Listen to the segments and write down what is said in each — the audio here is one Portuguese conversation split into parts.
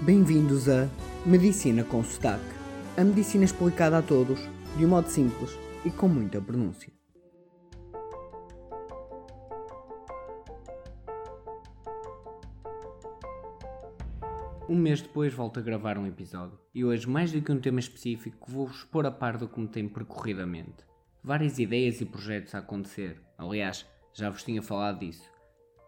Bem-vindos a Medicina com Sotaque. A medicina explicada a todos, de um modo simples e com muita pronúncia. Um mês depois volto a gravar um episódio e hoje, mais do que um tema específico, vou-vos pôr a par do que me tem percorrido a mente. Várias ideias e projetos a acontecer, aliás, já vos tinha falado disso.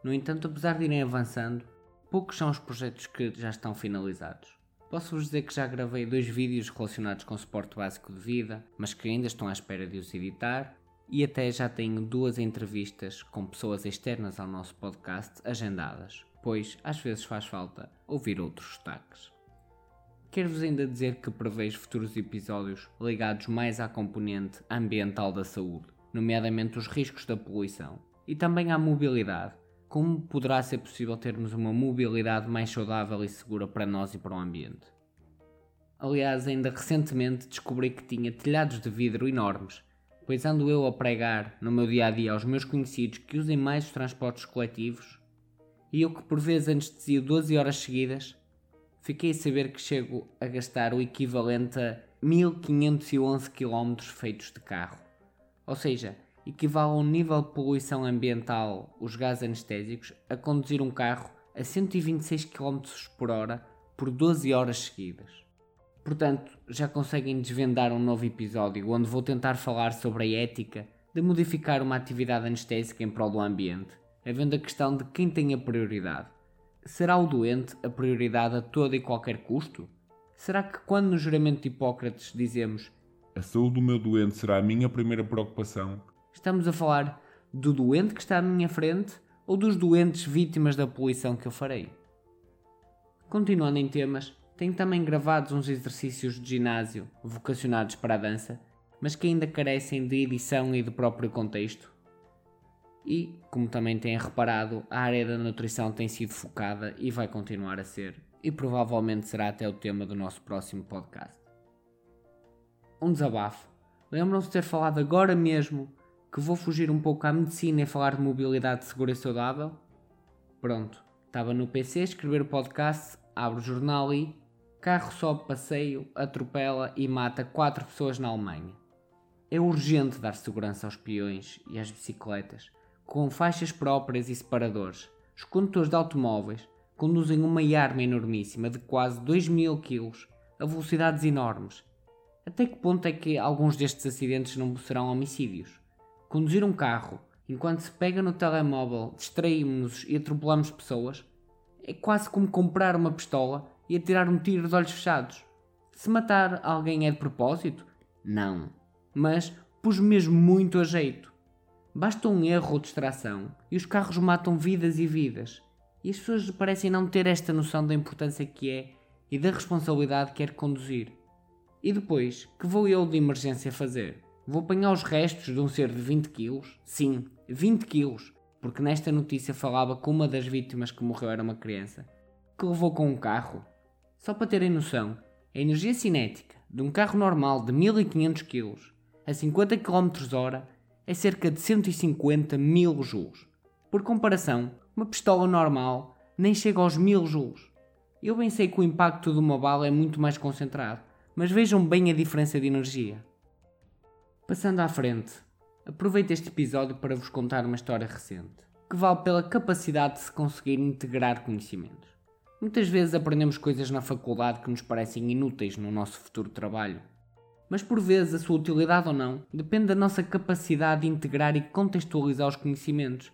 No entanto, apesar de irem avançando, poucos são os projetos que já estão finalizados. Posso-vos dizer que já gravei dois vídeos relacionados com suporte básico de vida, mas que ainda estão à espera de os editar, e até já tenho duas entrevistas com pessoas externas ao nosso podcast agendadas pois às vezes faz falta ouvir outros sotaques. Quero-vos ainda dizer que prevejo futuros episódios ligados mais à componente ambiental da saúde, nomeadamente os riscos da poluição, e também à mobilidade, como poderá ser possível termos uma mobilidade mais saudável e segura para nós e para o ambiente. Aliás, ainda recentemente descobri que tinha telhados de vidro enormes, pois ando eu a pregar no meu dia a dia aos meus conhecidos que usem mais os transportes coletivos e eu que por vezes anestesio 12 horas seguidas, fiquei a saber que chego a gastar o equivalente a 1511 km feitos de carro. Ou seja, equivale a um nível de poluição ambiental, os gases anestésicos, a conduzir um carro a 126 km por hora por 12 horas seguidas. Portanto, já conseguem desvendar um novo episódio onde vou tentar falar sobre a ética de modificar uma atividade anestésica em prol do ambiente havendo a questão de quem tem a prioridade. Será o doente a prioridade a todo e qualquer custo? Será que quando no juramento de Hipócrates dizemos A saúde do meu doente será a minha primeira preocupação, estamos a falar do doente que está à minha frente ou dos doentes vítimas da poluição que eu farei? Continuando em temas, tenho também gravados uns exercícios de ginásio vocacionados para a dança, mas que ainda carecem de edição e de próprio contexto, e, como também têm reparado, a área da nutrição tem sido focada e vai continuar a ser, e provavelmente será até o tema do nosso próximo podcast. Um desabafo. Lembram-se de ter falado agora mesmo que vou fugir um pouco à medicina e falar de mobilidade segura e saudável? Pronto, estava no PC a escrever o podcast, abro o jornal e carro sobe passeio, atropela e mata quatro pessoas na Alemanha. É urgente dar segurança aos peões e às bicicletas com faixas próprias e separadores. Os condutores de automóveis conduzem uma arma enormíssima de quase 2 mil kg a velocidades enormes. Até que ponto é que alguns destes acidentes não serão homicídios? Conduzir um carro enquanto se pega no telemóvel, distraímos-nos e atropelamos pessoas é quase como comprar uma pistola e atirar um tiro de olhos fechados. Se matar alguém é de propósito? Não. Mas pus mesmo muito a jeito. Basta um erro ou distração e os carros matam vidas e vidas. E as pessoas parecem não ter esta noção da importância que é e da responsabilidade que é conduzir. E depois, que vou eu de emergência fazer? Vou apanhar os restos de um ser de 20 quilos? Sim, 20 quilos, porque nesta notícia falava que uma das vítimas que morreu era uma criança, que levou com um carro. Só para terem noção, a energia cinética de um carro normal de 1500 kg a 50 km hora é cerca de 150 mil joules. Por comparação, uma pistola normal nem chega aos 1000 joules. Eu bem sei que o impacto de uma bala é muito mais concentrado, mas vejam bem a diferença de energia. Passando à frente, aproveito este episódio para vos contar uma história recente, que vale pela capacidade de se conseguir integrar conhecimentos. Muitas vezes aprendemos coisas na faculdade que nos parecem inúteis no nosso futuro trabalho, mas por vezes a sua utilidade ou não depende da nossa capacidade de integrar e contextualizar os conhecimentos,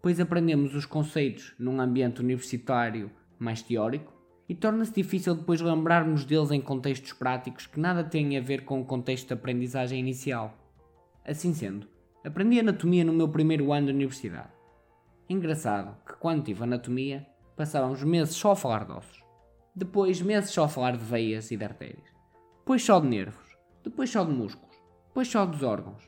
pois aprendemos os conceitos num ambiente universitário mais teórico e torna-se difícil depois lembrarmos deles em contextos práticos que nada têm a ver com o contexto de aprendizagem inicial. Assim sendo, aprendi anatomia no meu primeiro ano de universidade. Engraçado que quando tive anatomia, passávamos meses só a falar de ossos, depois meses só a falar de veias e de artérias, depois só de nervos, depois só de músculos, depois só dos órgãos,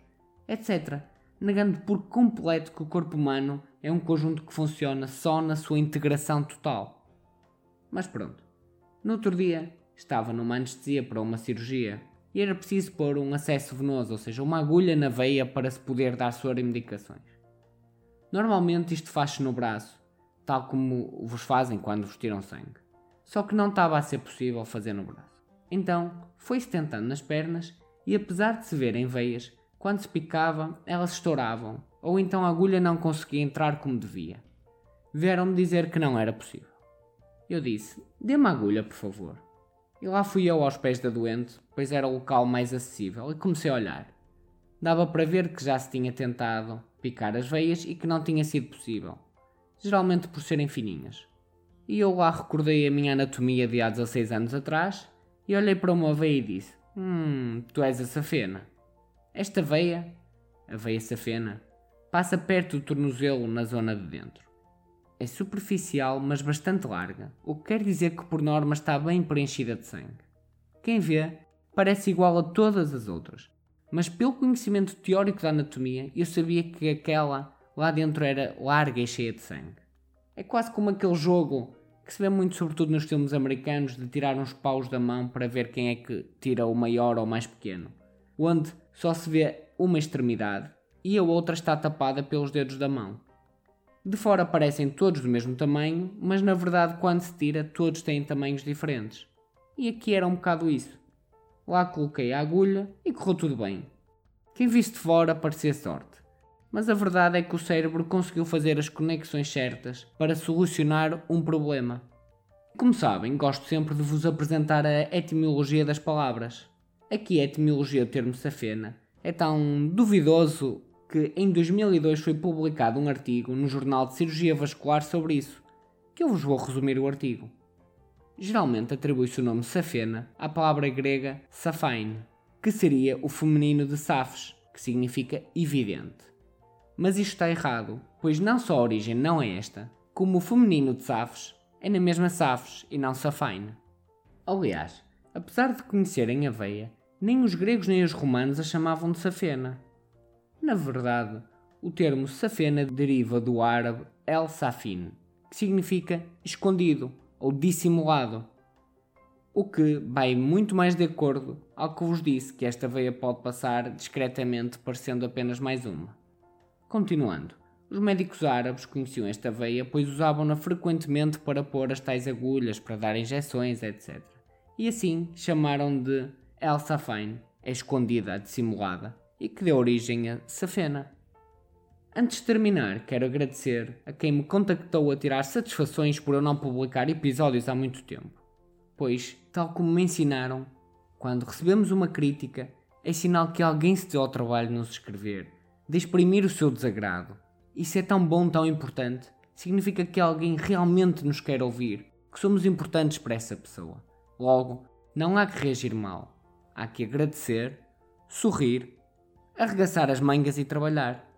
etc., negando por completo que o corpo humano é um conjunto que funciona só na sua integração total. Mas pronto. No outro dia, estava numa anestesia para uma cirurgia e era preciso pôr um acesso venoso, ou seja, uma agulha na veia para se poder dar medicações. Normalmente isto faz-se no braço, tal como vos fazem quando vos tiram sangue. só que não estava a ser possível fazer no braço. Então foi-se tentando nas pernas e, apesar de se verem veias, quando se picava, elas estouravam, ou então a agulha não conseguia entrar como devia. Vieram-me dizer que não era possível. Eu disse: Dê-me a agulha, por favor. E lá fui eu aos pés da doente, pois era o local mais acessível, e comecei a olhar. Dava para ver que já se tinha tentado picar as veias e que não tinha sido possível, geralmente por serem fininhas. E eu lá recordei a minha anatomia de há 16 anos atrás e olhei para uma veia e disse: Hum, tu és a safena. Esta veia, a veia safena, passa perto do tornozelo na zona de dentro. É superficial, mas bastante larga, o que quer dizer que por norma está bem preenchida de sangue. Quem vê, parece igual a todas as outras, mas pelo conhecimento teórico da anatomia, eu sabia que aquela lá dentro era larga e cheia de sangue. É quase como aquele jogo que se vê muito sobretudo nos filmes americanos de tirar uns paus da mão para ver quem é que tira o maior ou mais pequeno, onde só se vê uma extremidade e a outra está tapada pelos dedos da mão. De fora parecem todos do mesmo tamanho, mas na verdade quando se tira todos têm tamanhos diferentes. E aqui era um bocado isso. Lá coloquei a agulha e correu tudo bem. Quem visse de fora parecia sorte. Mas a verdade é que o cérebro conseguiu fazer as conexões certas para solucionar um problema. Como sabem, gosto sempre de vos apresentar a etimologia das palavras. Aqui a etimologia do termo safena é tão duvidoso que em 2002 foi publicado um artigo no Jornal de Cirurgia Vascular sobre isso, que eu vos vou resumir o artigo. Geralmente atribui-se o nome Safena à palavra grega Saphain, que seria o feminino de Safes, que significa evidente. Mas isto está errado, pois não só a origem não é esta, como o feminino de Safes é na mesma Safes e não Saphain. Aliás, apesar de conhecerem a veia, nem os gregos nem os romanos a chamavam de Safena. Na verdade, o termo Safena deriva do árabe El Safin, que significa escondido ou dissimulado. O que vai muito mais de acordo ao que vos disse que esta veia pode passar discretamente parecendo apenas mais uma. Continuando, os médicos árabes conheciam esta veia pois usavam-na frequentemente para pôr as tais agulhas, para dar injeções, etc. E assim chamaram de El Safain, a escondida, a dissimulada, e que deu origem a Safena. Antes de terminar, quero agradecer a quem me contactou a tirar satisfações por eu não publicar episódios há muito tempo. Pois, tal como me ensinaram, quando recebemos uma crítica, é sinal que alguém se deu ao trabalho de nos escrever, de exprimir o seu desagrado. Isso é tão bom, tão importante, significa que alguém realmente nos quer ouvir, que somos importantes para essa pessoa. Logo, não há que reagir mal. Há que agradecer, sorrir, arregaçar as mangas e trabalhar.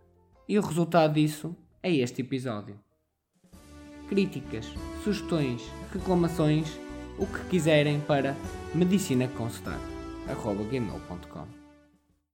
E o resultado disso é este episódio. Críticas, sugestões, reclamações, o que quiserem para medicinaconsultar.gmail.com